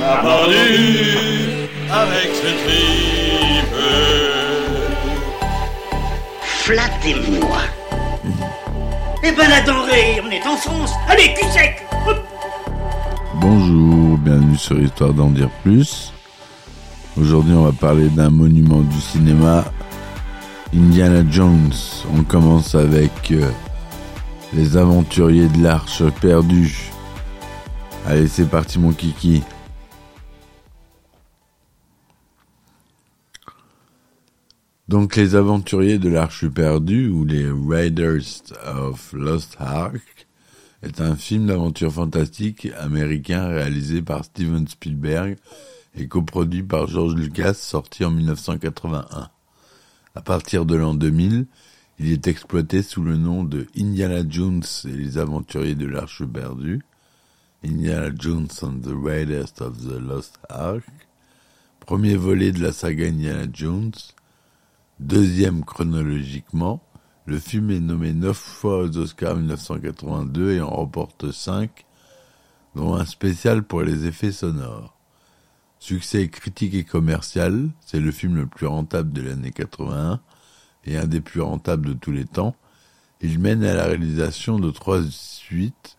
On a pendu avec ce tripe. Flattez-moi. Eh ben la denrée, on est en France. Allez, cul sec. Bonjour, bienvenue sur Histoire d'en dire plus. Aujourd'hui, on va parler d'un monument du cinéma, Indiana Jones. On commence avec euh, Les Aventuriers de l'Arche perdue. Allez, c'est parti, mon kiki. Donc, Les Aventuriers de l'Arche perdue, ou les Raiders of Lost Ark, est un film d'aventure fantastique américain réalisé par Steven Spielberg et coproduit par George Lucas, sorti en 1981. À partir de l'an 2000, il est exploité sous le nom de Indiana Jones et les aventuriers de l'Arche perdue, Indiana Jones and the Raiders of the Lost Ark, premier volet de la saga Indiana Jones, deuxième chronologiquement, le film est nommé neuf fois aux Oscars 1982 et en remporte cinq, dont un spécial pour les effets sonores. Succès critique et commercial, c'est le film le plus rentable de l'année 81 et un des plus rentables de tous les temps. Il mène à la réalisation de trois suites.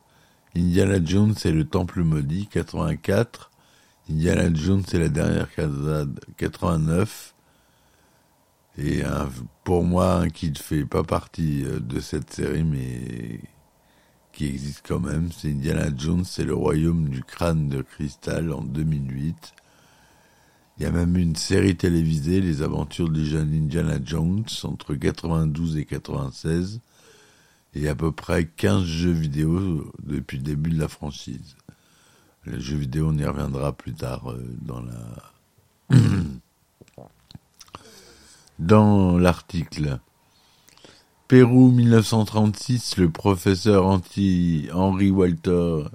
Indiana Jones et le Temple maudit 84, Indiana Jones et la dernière casade 89 et un, pour moi un qui ne fait pas partie euh, de cette série mais qui existe quand même, c'est Indiana Jones et le royaume du crâne de cristal en 2008. Il y a même une série télévisée, Les aventures du jeune Indiana Jones, entre 92 et 96, et à peu près 15 jeux vidéo depuis le début de la franchise. Les jeux vidéo, on y reviendra plus tard euh, dans la... dans l'article. Pérou 1936, le professeur anti Henry Walter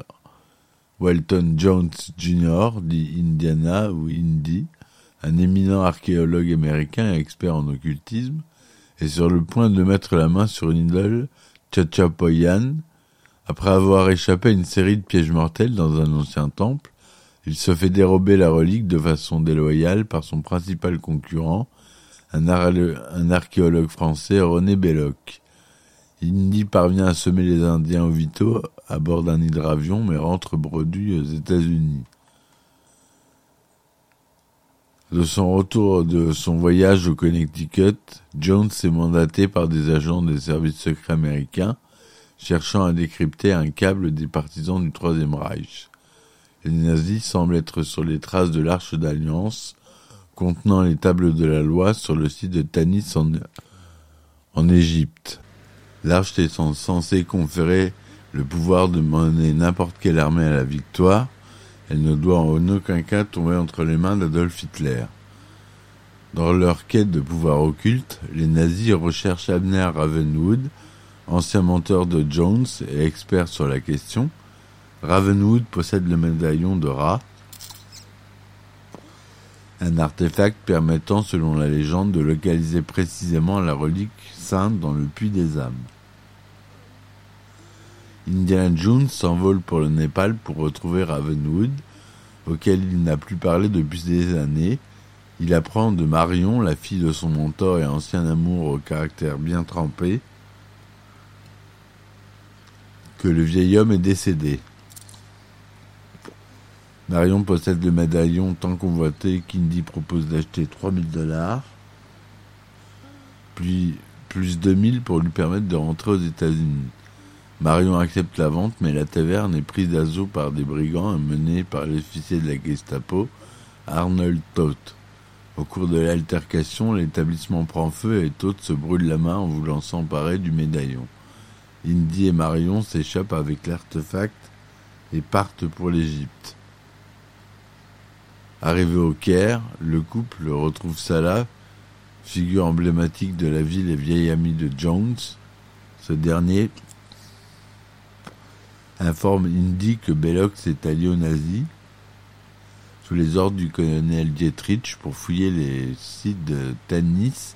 Walton Jones Jr., dit Indiana ou Indy, un éminent archéologue américain et expert en occultisme, est sur le point de mettre la main sur une idole, Chachapoyan. Après avoir échappé à une série de pièges mortels dans un ancien temple, il se fait dérober la relique de façon déloyale par son principal concurrent, un, ar un archéologue français, René Belloc. Indy parvient à semer les Indiens au Vito à bord d'un hydravion, mais rentre bredouille aux États-Unis. De son retour de son voyage au Connecticut, Jones est mandaté par des agents des services secrets américains cherchant à décrypter un câble des partisans du Troisième Reich. Les nazis semblent être sur les traces de l'Arche d'Alliance, contenant les tables de la loi sur le site de Tanis en, Égypte. L'arche est censée conférer le pouvoir de mener n'importe quelle armée à la victoire. Elle ne doit en aucun cas tomber entre les mains d'Adolf Hitler. Dans leur quête de pouvoir occulte, les nazis recherchent Abner Ravenwood, ancien menteur de Jones et expert sur la question. Ravenwood possède le médaillon de Ra, un artefact permettant, selon la légende, de localiser précisément la relique sainte dans le puits des âmes. Indiana Jones s'envole pour le Népal pour retrouver Ravenwood, auquel il n'a plus parlé depuis des années. Il apprend de Marion, la fille de son mentor et ancien amour au caractère bien trempé, que le vieil homme est décédé. Marion possède le médaillon tant convoité qu'Indy propose d'acheter 3000 dollars, puis plus 2000 pour lui permettre de rentrer aux États-Unis. Marion accepte la vente, mais la taverne est prise d'assaut par des brigands menés par l'officier de la Gestapo, Arnold Toth. Au cours de l'altercation, l'établissement prend feu et Toth se brûle la main en voulant s'emparer du médaillon. Indy et Marion s'échappent avec l'artefact et partent pour l'Égypte. Arrivé au Caire, le couple retrouve Salah, figure emblématique de la ville et vieille amie de Jones. Ce dernier informe Indy que Belloc s'est allié aux nazis sous les ordres du colonel Dietrich pour fouiller les sites de Tanis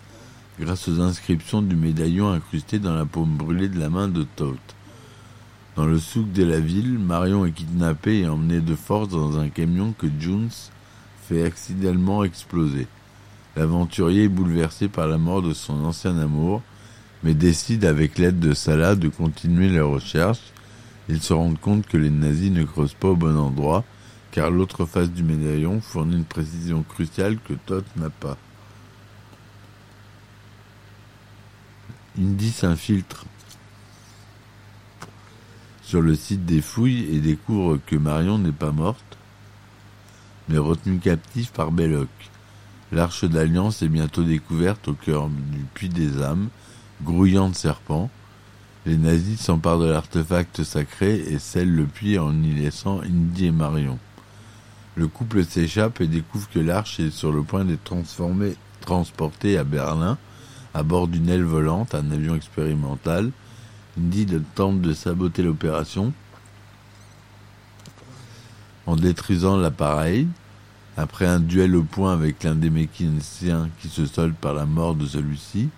grâce aux inscriptions du médaillon incrusté dans la paume brûlée de la main de Toth. Dans le souk de la ville, Marion est kidnappée et emmenée de force dans un camion que Jones accidentellement exploser. L'aventurier est bouleversé par la mort de son ancien amour, mais décide avec l'aide de Salah de continuer les recherches. Il se rend compte que les nazis ne creusent pas au bon endroit, car l'autre face du médaillon fournit une précision cruciale que Todd n'a pas. Indy s'infiltre sur le site des fouilles et découvre que Marion n'est pas morte, mais retenue captive par Belloc. L'arche d'alliance est bientôt découverte au cœur du puits des âmes, grouillant de serpents. Les nazis s'emparent de l'artefact sacré et scellent le puits en y laissant Indy et Marion. Le couple s'échappe et découvre que l'arche est sur le point d'être transportée à Berlin à bord d'une aile volante, un avion expérimental. Indy tente de saboter l'opération en détruisant l'appareil. Après un duel au point avec l'un des mécaniciens qui se solde par la mort de celui-ci,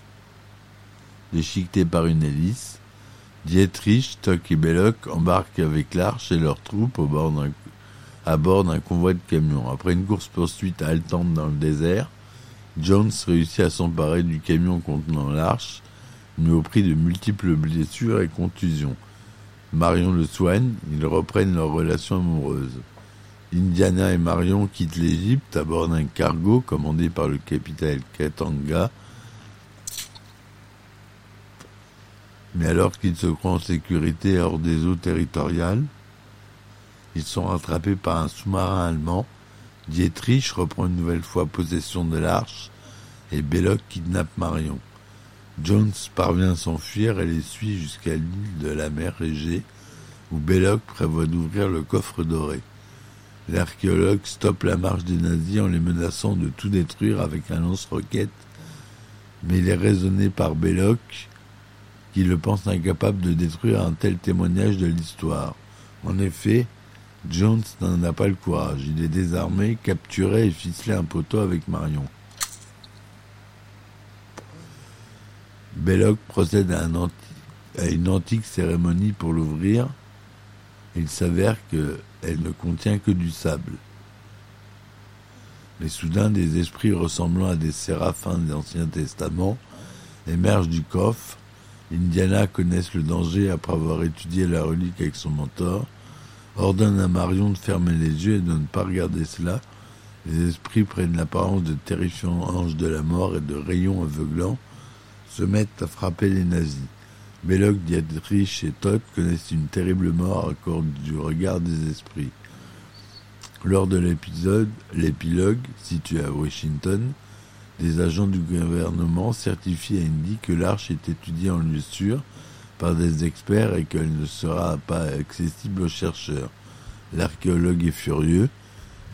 déchiqueté par une hélice, Dietrich, Stock et Belloc embarquent avec l'arche et leurs troupes à bord d'un convoi de camions. Après une course-poursuite haletante dans le désert, Jones réussit à s'emparer du camion contenant l'arche, mais au prix de multiples blessures et contusions. Marion le soigne, ils reprennent leur relation amoureuse. Indiana et Marion quittent l'Égypte à bord d'un cargo commandé par le capitaine Katanga. Mais alors qu'ils se croient en sécurité hors des eaux territoriales, ils sont rattrapés par un sous-marin allemand. Dietrich reprend une nouvelle fois possession de l'arche et Belloc kidnappe Marion. Jones parvient à s'enfuir et les suit jusqu'à l'île de la mer Égée où Belloc prévoit d'ouvrir le coffre doré. L'archéologue stoppe la marche des nazis en les menaçant de tout détruire avec un lance-roquette, mais il est raisonné par Belloc qui le pense incapable de détruire un tel témoignage de l'histoire. En effet, Jones n'en a pas le courage. Il est désarmé, capturé et ficelé un poteau avec Marion. Belloc procède à, une antique cérémonie pour l'ouvrir. Il s'avère qu'elle ne contient que du sable. Mais soudain, des esprits ressemblant à des séraphins de l'Ancien Testament émergent du coffre. Indiana connaissent le danger après avoir étudié la relique avec son mentor ordonne à Marion de fermer les yeux et de ne pas regarder cela. Les esprits prennent l'apparence de terrifiants anges de la mort et de rayons aveuglants, se mettent à frapper les nazis. Belloc, Dietrich et Todd connaissent une terrible mort à cause du regard des esprits. Lors de l'épisode, l'épilogue, situé à Washington, des agents du gouvernement certifient à Indy que l'arche est étudiée en lieu sûr par des experts et qu'elle ne sera pas accessible aux chercheurs. L'archéologue est furieux.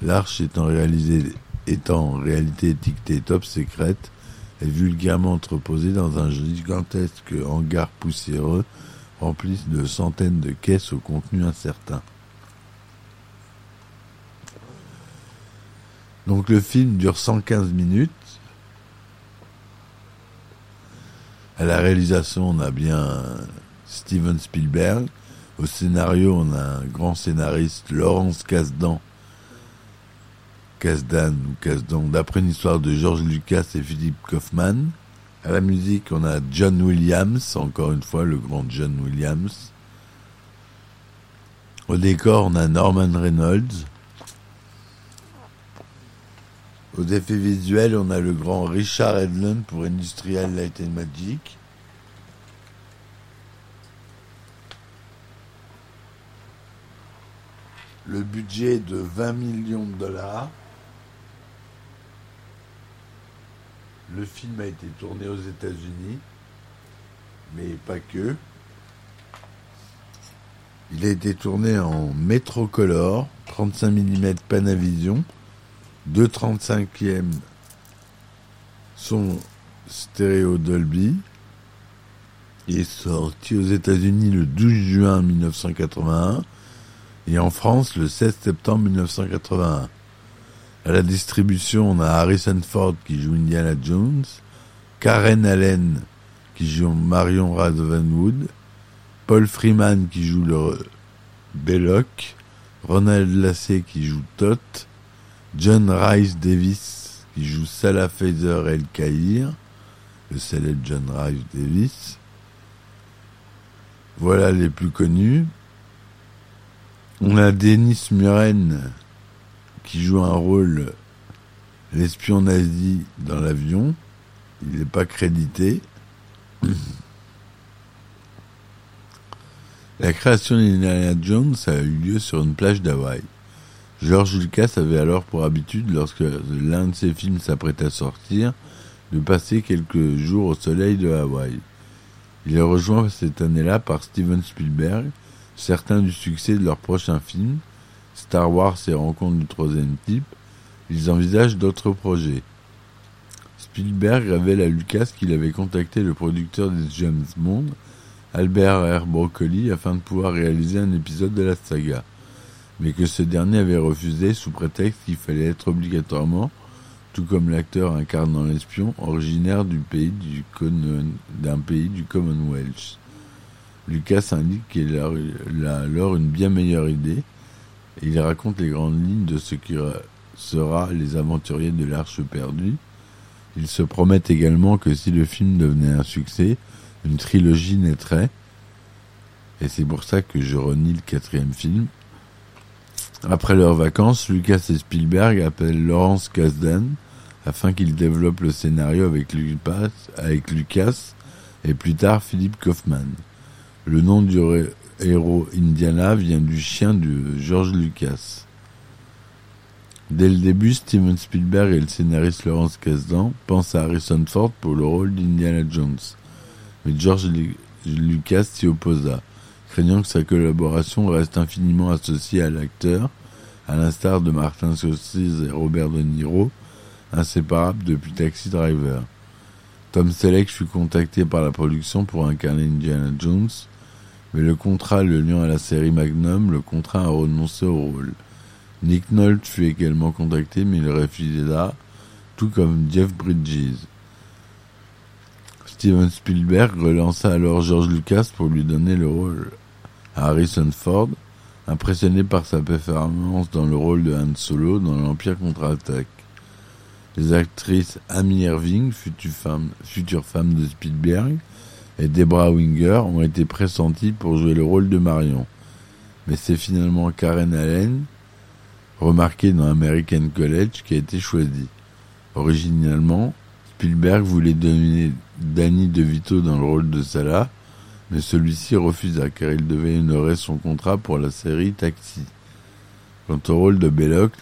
L'arche étant, réalisée, étant en réalité étiquetée top secrète est vulgairement entreposée dans un gigantesque hangar poussiéreux rempli de centaines de caisses au contenu incertain. Donc le film dure 115 minutes. À la réalisation, on a bien Steven Spielberg. Au scénario, on a un grand scénariste, Laurence Kasdan. Kasdan ou Kasdan, d'après une histoire de George Lucas et Philippe Kaufman. À la musique, on a John Williams, encore une fois, le grand John Williams. Au décor, on a Norman Reynolds. Aux effets visuels, on a le grand Richard Edlund pour Industrial Light and Magic. Le budget est de 20 millions de dollars. Le film a été tourné aux États-Unis, mais pas que. Il a été tourné en Métrocolor, 35 mm Panavision, deux 35e son stéréo Dolby. Il est sorti aux États-Unis le 12 juin 1981 et en France le 16 septembre 1981. À la distribution, on a Harrison Ford qui joue Indiana Jones, Karen Allen qui joue Marion Ravenwood, Paul Freeman qui joue le Belloc, Ronald Lacey qui joue Tot, John Rice Davis qui joue Salah El Kahir, le célèbre John Rice Davis. Voilà les plus connus. On a Denis Muren qui joue un rôle l'espion nazi dans l'avion. Il n'est pas crédité. La création d'Indiana Jones a eu lieu sur une plage d'Hawaï. George Lucas avait alors pour habitude, lorsque l'un de ses films s'apprêtait à sortir, de passer quelques jours au soleil de Hawaï. Il est rejoint cette année-là par Steven Spielberg, certain du succès de leur prochain film, Star Wars et Rencontres du troisième type, ils envisagent d'autres projets. Spielberg révèle à Lucas qu'il avait contacté le producteur des James Bond, Albert R. Broccoli, afin de pouvoir réaliser un épisode de la saga, mais que ce dernier avait refusé sous prétexte qu'il fallait être obligatoirement, tout comme l'acteur incarnant l'espion, originaire d'un pays du Commonwealth. Lucas indique qu'il a alors une bien meilleure idée, il raconte les grandes lignes de ce qui sera Les Aventuriers de l'Arche perdue. Il se promet également que si le film devenait un succès, une trilogie naîtrait. Et c'est pour ça que je renie le quatrième film. Après leurs vacances, Lucas et Spielberg appellent Laurence Kasdan afin qu'il développe le scénario avec Lucas, et plus tard Philippe Kaufman. Le nom du héros Indiana vient du chien de George Lucas. Dès le début, Steven Spielberg et le scénariste Laurence Kasdan pensent à Harrison Ford pour le rôle d'Indiana Jones. Mais George Lucas s'y opposa, craignant que sa collaboration reste infiniment associée à l'acteur, à l'instar de Martin Scorsese et Robert De Niro, inséparables depuis Taxi Driver. Tom Selleck fut contacté par la production pour incarner Indiana Jones, mais le contrat le liant à la série Magnum le contraint à renoncer au rôle. Nick Nolte fut également contacté, mais il refusa, tout comme Jeff Bridges. Steven Spielberg relança alors George Lucas pour lui donner le rôle Harrison Ford, impressionné par sa performance dans le rôle de Han Solo dans l'Empire contre-attaque. Les actrices Amy Irving, future femme de Spielberg, et Debra Winger ont été pressenties pour jouer le rôle de Marion. Mais c'est finalement Karen Allen, remarquée dans American College, qui a été choisie. Originalement, Spielberg voulait donner Danny DeVito dans le rôle de Salah, mais celui-ci refusa car il devait honorer son contrat pour la série Taxi. Quant au rôle de Belloc,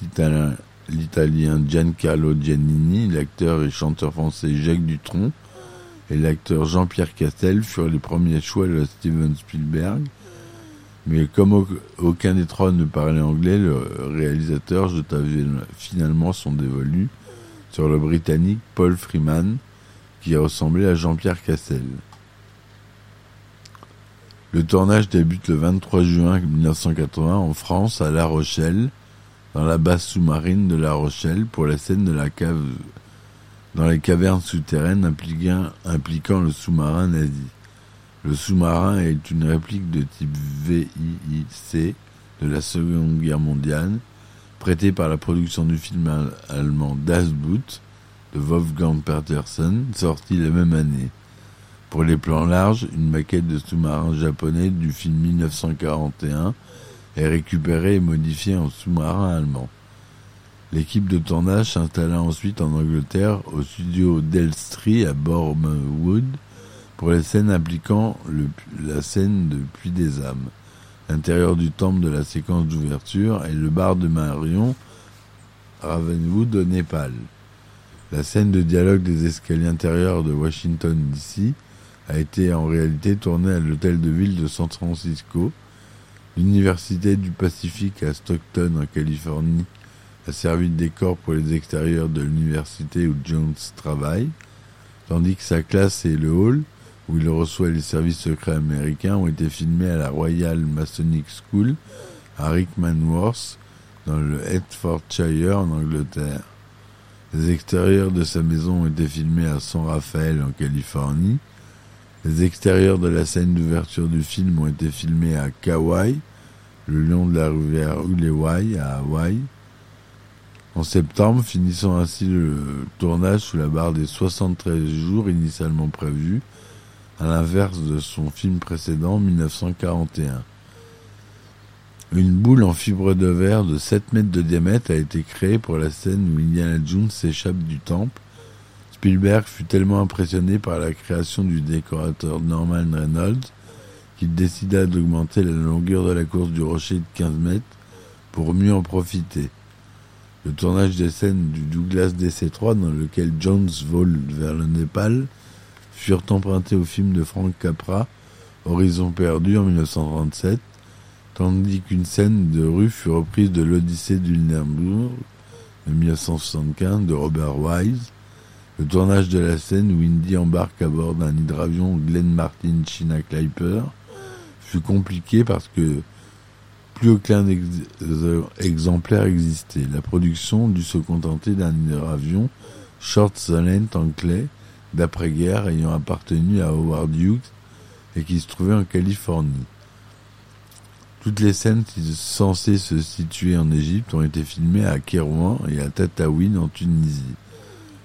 l'italien Giancarlo Giannini, l'acteur et chanteur français Jacques Dutronc, et l'acteur Jean-Pierre Castel furent les premiers choix de Steven Spielberg. Mais comme aucun des trois ne parlait anglais, le réalisateur jeta finalement son dévolu sur le britannique Paul Freeman, qui ressemblait à Jean-Pierre Castel. Le tournage débute le 23 juin 1980 en France, à La Rochelle, dans la base sous-marine de La Rochelle, pour la scène de la cave dans les cavernes souterraines impliquant, le sous-marin nazi. Le sous-marin est une réplique de type VIIC de la Seconde Guerre mondiale, prêté par la production du film allemand Das Boot de Wolfgang Petersen, sorti la même année. Pour les plans larges, une maquette de sous-marin japonais du film 1941 est récupérée et modifiée en sous-marin allemand. L'équipe de tournage s'installa ensuite en Angleterre au studio d'Elstree à Bournemouth pour les scènes impliquant la scène de Puits des âmes, l'intérieur du temple de la séquence d'ouverture et le bar de Marion, Ravenwood au Népal. La scène de dialogue des escaliers intérieurs de Washington DC a été en réalité tournée à l'hôtel de ville de San Francisco, l'université du Pacifique à Stockton en Californie a servi de décor pour les extérieurs de l'université où Jones travaille, tandis que sa classe et le hall, où il reçoit les services secrets américains, ont été filmés à la Royal Masonic School à Rickmansworth, dans le Hertfordshire en Angleterre. Les extérieurs de sa maison ont été filmés à San Rafael en Californie. Les extérieurs de la scène d'ouverture du film ont été filmés à Kauai, le long de la rivière Ulewai à Hawaï. En septembre, finissant ainsi le tournage sous la barre des 73 jours initialement prévus, à l'inverse de son film précédent 1941. Une boule en fibre de verre de 7 mètres de diamètre a été créée pour la scène où Indiana Jones s'échappe du temple. Spielberg fut tellement impressionné par la création du décorateur Norman Reynolds qu'il décida d'augmenter la longueur de la course du rocher de 15 mètres pour mieux en profiter. Le tournage des scènes du Douglas DC-3 dans lequel Jones vole vers le Népal furent empruntés au film de Frank Capra, Horizon perdu en 1937, tandis qu'une scène de rue fut reprise de l'Odyssée du Limbourg de 1975 de Robert Wise. Le tournage de la scène où Indy embarque à bord d'un hydravion Glen Martin China Clipper fut compliqué parce que plus aucun ex exemplaire existait. La production dut se contenter d'un hydravion Short Solent en clé d'après-guerre ayant appartenu à Howard Hughes et qui se trouvait en Californie. Toutes les scènes censées se situer en Égypte ont été filmées à Kérouan et à Tataouine en Tunisie.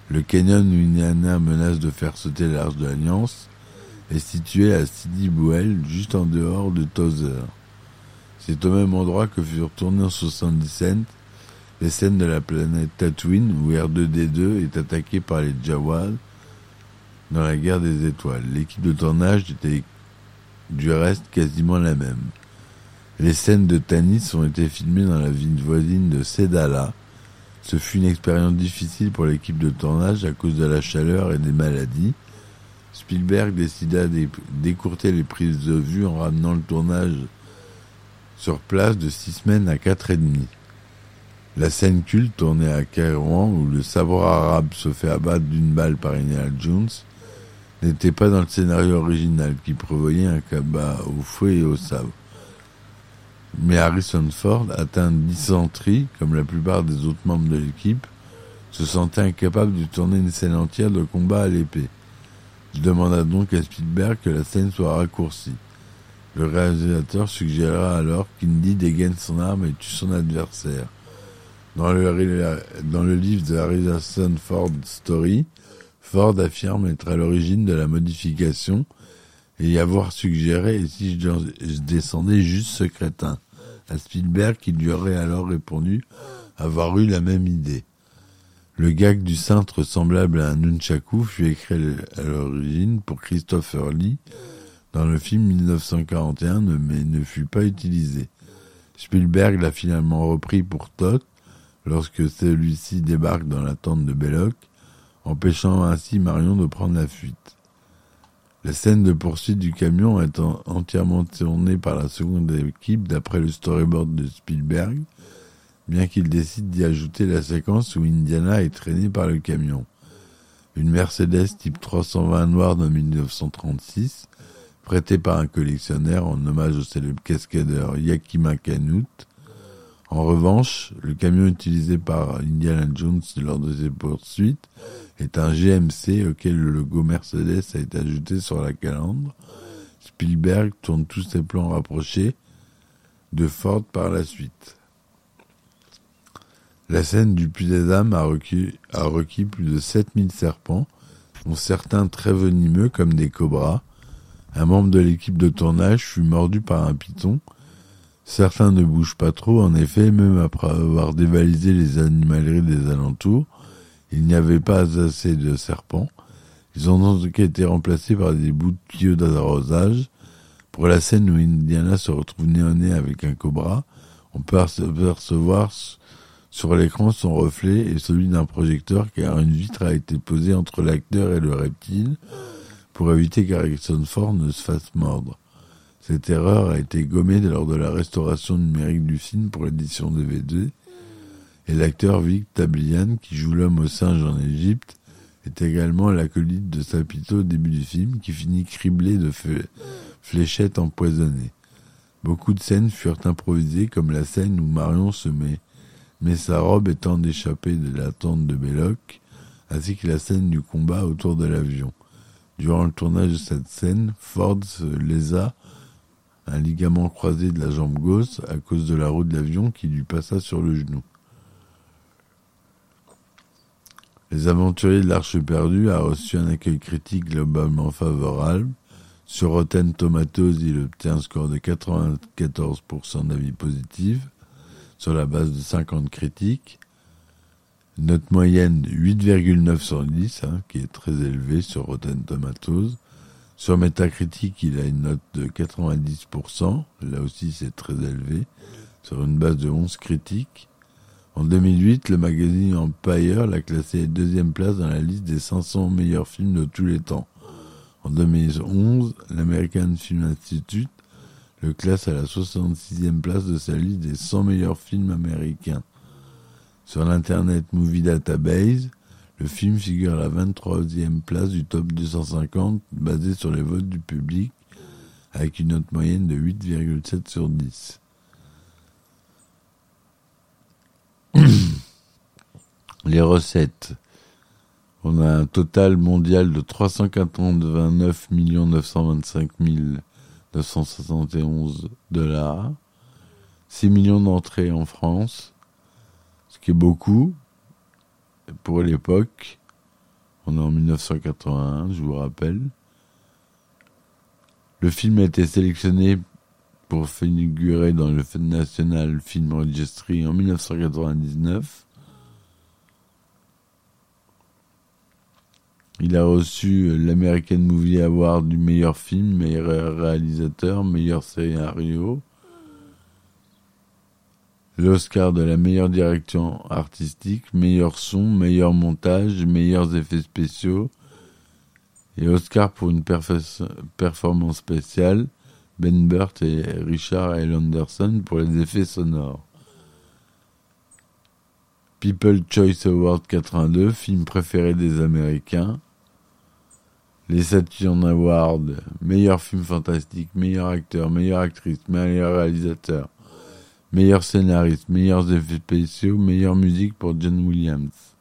Le canyon où menace de faire sauter l'arche de l'Alliance est situé à Sidi Bouel, juste en dehors de Tozer. C'est au même endroit que furent tournées en 77 les scènes de la planète Tatooine où R2D2 est attaqué par les Jawas dans la guerre des étoiles. L'équipe de tournage était du reste quasiment la même. Les scènes de Tanis ont été filmées dans la ville voisine de Sedala. Ce fut une expérience difficile pour l'équipe de tournage à cause de la chaleur et des maladies. Spielberg décida d'écourter les prises de vue en ramenant le tournage sur place de six semaines à quatre et demi. La scène culte tournée à Kairouan où le sabre arabe se fait abattre d'une balle par Indiana Jones n'était pas dans le scénario original qui prévoyait un cabas au fouet et au sabre. Mais Harrison Ford, atteint de dysenterie, comme la plupart des autres membres de l'équipe, se sentait incapable de tourner une scène entière de combat à l'épée. Il demanda donc à Spielberg que la scène soit raccourcie. Le réalisateur suggéra alors qu'Indy dégaine son arme et tue son adversaire. Dans le, livre de Harrison Ford Story, Ford affirme être à l'origine de la modification et y avoir suggéré et si je, descendais juste ce crétin à Spielberg qui lui aurait alors répondu avoir eu la même idée. Le gag du cintre semblable à un nunchaku fut écrit à l'origine pour Christopher Lee dans le film 1941 mais ne fut pas utilisé. Spielberg l'a finalement repris pour Todd lorsque celui-ci débarque dans la tente de Belloc empêchant ainsi Marion de prendre la fuite. La scène de poursuite du camion est entièrement tournée par la seconde équipe d'après le storyboard de Spielberg, bien qu'il décide d'y ajouter la séquence où Indiana est traînée par le camion. Une Mercedes type 320 noire de 1936, prêtée par un collectionneur en hommage au célèbre cascadeur Yakima Canute, en revanche, le camion utilisé par Indiana Jones lors de ses poursuites est un GMC auquel le logo Mercedes a été ajouté sur la calandre. Spielberg tourne tous ses plans rapprochés de Ford par la suite. La scène du Puy des Dames a requis, a requis plus de 7000 serpents, dont certains très venimeux comme des cobras. Un membre de l'équipe de tournage fut mordu par un python, Certains ne bougent pas trop, en effet, même après avoir dévalisé les animaleries des alentours, il n'y avait pas assez de serpents. Ils ont donc été remplacés par des bouts de tuyaux d'arrosage. Pour la scène où Indiana se retrouve nez nez avec un cobra, on peut apercevoir sur l'écran son reflet et celui d'un projecteur car une vitre a été posée entre l'acteur et le reptile pour éviter qu'Harrison Ford ne se fasse mordre. Cette erreur a été gommée lors de la restauration numérique du film pour l'édition DVD Et l'acteur Vic Tablian, qui joue l'homme au singe en Égypte, est également l'acolyte de Sapito au début du film, qui finit criblé de fléchettes empoisonnées. Beaucoup de scènes furent improvisées, comme la scène où Marion se met, met sa robe étant d'échapper de la tente de Belloc, ainsi que la scène du combat autour de l'avion. Durant le tournage de cette scène, Ford se lésa un ligament croisé de la jambe gauche à cause de la roue de l'avion qui lui passa sur le genou. Les aventuriers de l'Arche perdue a reçu un accueil critique globalement favorable. Sur Rotten Tomatoes, il obtient un score de 94% d'avis positifs sur la base de 50 critiques. Note moyenne 8,9 sur 10, hein, qui est très élevée sur Rotten Tomatoes. Sur Metacritic, il a une note de 90%, là aussi c'est très élevé, sur une base de 11 critiques. En 2008, le magazine Empire l'a classé deuxième place dans la liste des 500 meilleurs films de tous les temps. En 2011, l'American Film Institute le classe à la 66e place de sa liste des 100 meilleurs films américains. Sur l'Internet Movie Database, le film figure à la 23e place du top 250 basé sur les votes du public avec une note moyenne de 8,7 sur 10. Les recettes. On a un total mondial de 389 925 971 dollars. 6 millions d'entrées en France, ce qui est beaucoup pour l'époque. On est en 1981, je vous rappelle. Le film a été sélectionné pour figurer dans le National Film Registry en 1999. Il a reçu l'American Movie Award du meilleur film, meilleur réalisateur, meilleur scénario, l'Oscar de la meilleure direction artistique, meilleur son, meilleur montage, meilleurs effets spéciaux, et Oscar pour une performance spéciale, Ben Burt et Richard L. Anderson pour les effets sonores. People Choice Award 82, film préféré des Américains. Les Saturn Awards, meilleur film fantastique, meilleur acteur, meilleure actrice, meilleur réalisateur, meilleur scénariste, meilleurs effets spéciaux, meilleure musique pour John Williams.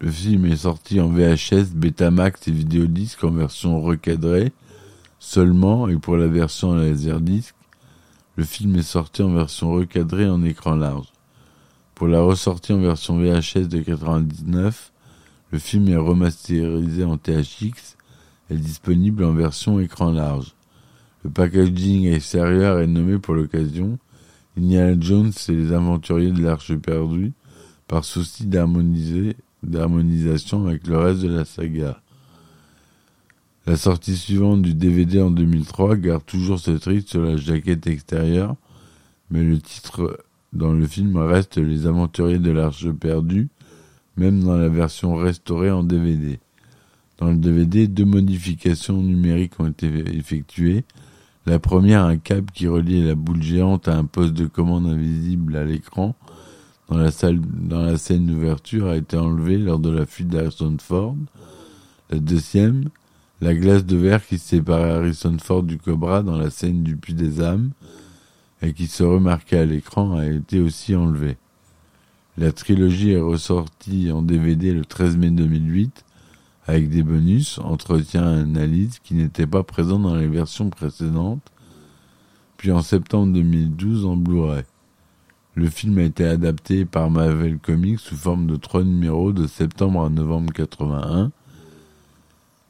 Le film est sorti en VHS, Betamax et vidéodisque en version recadrée seulement et pour la version Laserdisc, le film est sorti en version recadrée en écran large. Pour la ressortie en version VHS de 99, le film est remasterisé en THX et disponible en version écran large. Le packaging extérieur est nommé pour l'occasion Indiana Jones et les aventuriers de l'Arche perdue par souci d'harmonisation avec le reste de la saga. La sortie suivante du DVD en 2003 garde toujours ce titre sur la jaquette extérieure, mais le titre dans le film reste Les Aventuriers de l'Arche perdue, même dans la version restaurée en DVD. Dans le DVD, deux modifications numériques ont été effectuées. La première, un câble qui reliait la boule géante à un poste de commande invisible à l'écran, dans la salle, dans la scène d'ouverture a été enlevée lors de la fuite d'Harrison Ford. La deuxième, la glace de verre qui séparait Harrison Ford du Cobra dans la scène du Puits des âmes et qui se remarquait à l'écran a été aussi enlevée. La trilogie est ressortie en DVD le 13 mai 2008 avec des bonus, entretien et analyse qui n'étaient pas présents dans les versions précédentes, puis en septembre 2012 en Blu-ray. Le film a été adapté par Marvel Comics sous forme de trois numéros de septembre à novembre 81.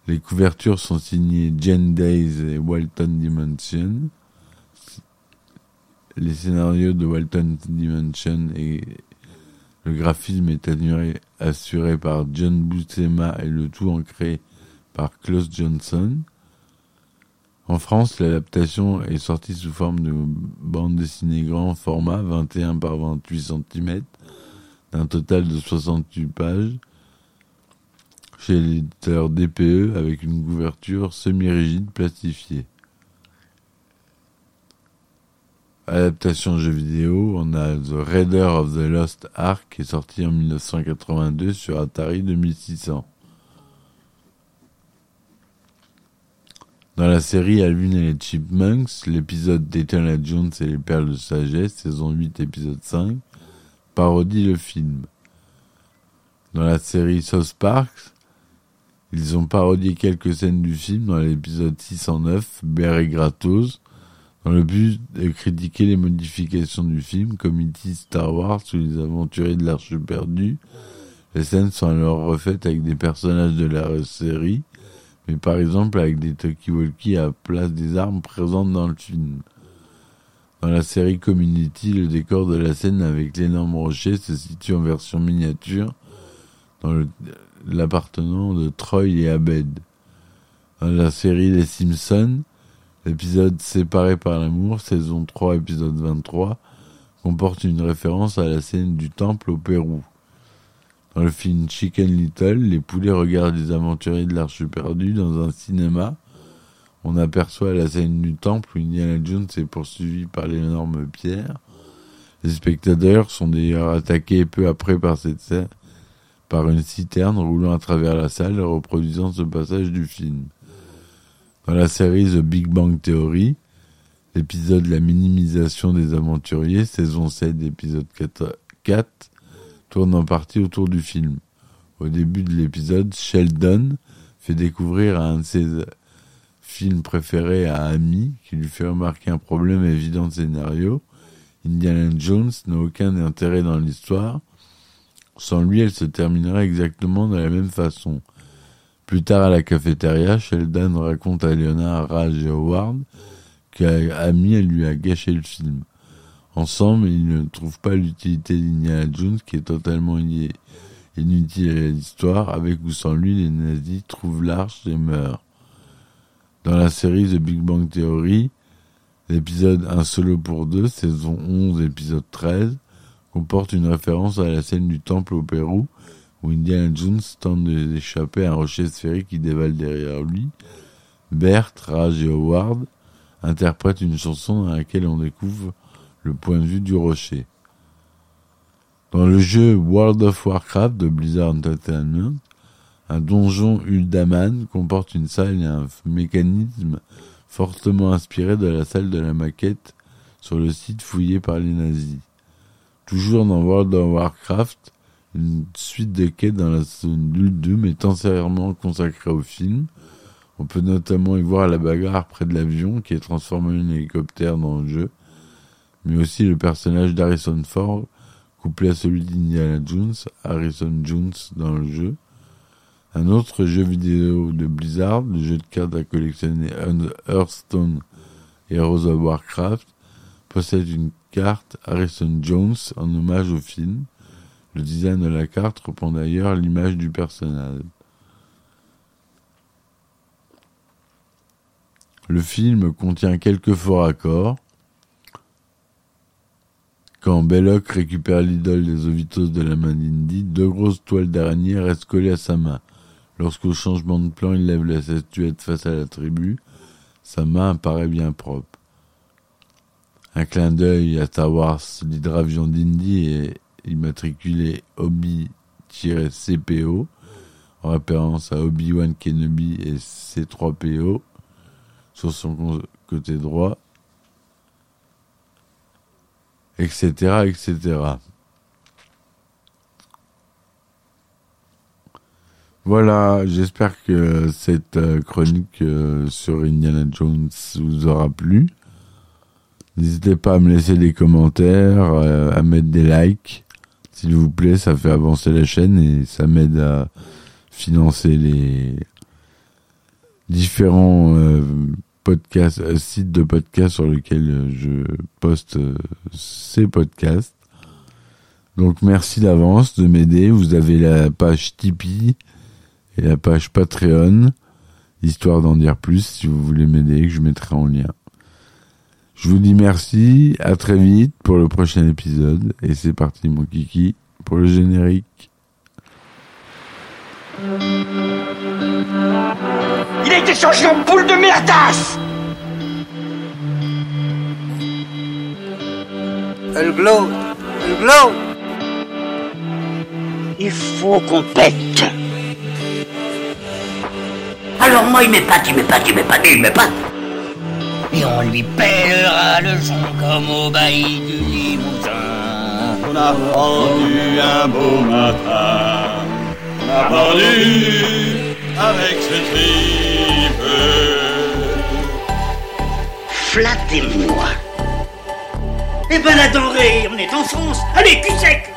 Les couvertures sont signées Jen Days et Walton Dimension. Les scénarios de Walton Dimension et le graphisme est assuré par John Buscema et le tout ancré par Klaus Johnson. En France, l'adaptation est sortie sous forme de bande dessinée grand format 21 par 28 cm d'un total de 68 pages chez l'éditeur DPE avec une couverture semi-rigide plastifiée. Adaptation jeu vidéo, on a The Raider of the Lost Ark qui est sorti en 1982 sur Atari 2600. Dans la série Alvin et les Chipmunks, l'épisode d'Eternal Jones et les Perles de Sagesse, saison 8, épisode 5, parodie le film. Dans la série South Park, ils ont parodié quelques scènes du film dans l'épisode 609, Bear et Gratos, dans le but de critiquer les modifications du film, comme E.T. Star Wars ou les aventuriers de l'Arche perdue. Les scènes sont alors refaites avec des personnages de la série, mais par exemple avec des talkie-walkie à place des armes présentes dans le film. Dans la série Community, le décor de la scène avec l'énorme rocher se situe en version miniature dans l'appartement de Troy et Abed. Dans la série Les Simpsons, l'épisode Séparé par l'amour, saison 3, épisode 23, comporte une référence à la scène du temple au Pérou. Dans le film Chicken Little, les poulets regardent les aventuriers de l'Arche perdue dans un cinéma. On aperçoit la scène du temple où Indiana Jones est poursuivi par l'énorme pierre. Les spectateurs sont d'ailleurs attaqués peu après par cette scène, par une citerne roulant à travers la salle reproduisant ce passage du film. Dans la série The Big Bang Theory, l'épisode La minimisation des aventuriers, saison 7, épisode 4, tourne en partie autour du film. Au début de l'épisode, Sheldon fait découvrir à un de ses films préférés à Amy, qui lui fait remarquer un problème évident de scénario. Indiana Jones n'a aucun intérêt dans l'histoire. Sans lui, elle se terminerait exactement de la même façon. Plus tard à la cafétéria, Sheldon raconte à Leonard, Raj et Howard qu'Amy lui a gâché le film. Ensemble, ils ne trouvent pas l'utilité d'Indiana Jones qui est totalement inutile à l'histoire. Avec ou sans lui, les nazis trouvent l'arche et meurent. Dans la série The Big Bang Theory, l'épisode Un solo pour deux, saison 11, épisode 13, comporte une référence à la scène du temple au Pérou où Indiana Jones tente d'échapper à un rocher sphérique qui dévale derrière lui. Bert, Raj et Howard interprètent une chanson dans laquelle on découvre le point de vue du rocher. Dans le jeu World of Warcraft de Blizzard Entertainment, un donjon Uldaman comporte une salle et un mécanisme fortement inspiré de la salle de la maquette sur le site fouillé par les nazis. Toujours dans World of Warcraft, une suite de quêtes dans la zone Uldum est entièrement consacrée au film. On peut notamment y voir la bagarre près de l'avion qui est transformé en hélicoptère dans le jeu, mais aussi le personnage d'Harrison Ford couplé à celui d'Indiana Jones, Harrison Jones dans le jeu. Un autre jeu vidéo de Blizzard, le jeu de cartes à collectionner Hearthstone Heroes of Warcraft, possède une carte Harrison Jones en hommage au film. Le design de la carte reprend d'ailleurs l'image du personnage. Le film contient quelques faux raccords. Quand Belloc récupère l'idole des Ovitos de la main d'Indy, deux grosses toiles d'araignée restent collées à sa main. Lorsqu'au changement de plan, il lève la statuette face à la tribu, sa main apparaît bien propre. Un clin d'œil à Star Wars, l'hydravion d'Indy est immatriculé Obi-CPO, en référence à Obi-Wan Kenobi et C3PO, sur son côté droit, etc., etc. Voilà, j'espère que cette chronique sur Indiana Jones vous aura plu. N'hésitez pas à me laisser des commentaires, à mettre des likes, s'il vous plaît, ça fait avancer la chaîne et ça m'aide à financer les différents podcasts, sites de podcasts sur lesquels je poste ces podcasts. Donc merci d'avance de m'aider. Vous avez la page Tipeee et la page Patreon, histoire d'en dire plus si vous voulez m'aider, que je mettrai en lien. Je vous dis merci, à très vite pour le prochain épisode, et c'est parti mon kiki pour le générique. Il a été changé en boule de merdasse Elle glow. Elle glow. Il faut qu'on pète. Alors moi, il m'épate, il m'épate, il m'épate, il m'épate. Et on lui pèlera le son comme au bailli du Limousin. On a pendu un beau matin. On a pendu avec ce tripe. Flattez-moi. Eh ben la denrée, on est en France. Allez, cul sec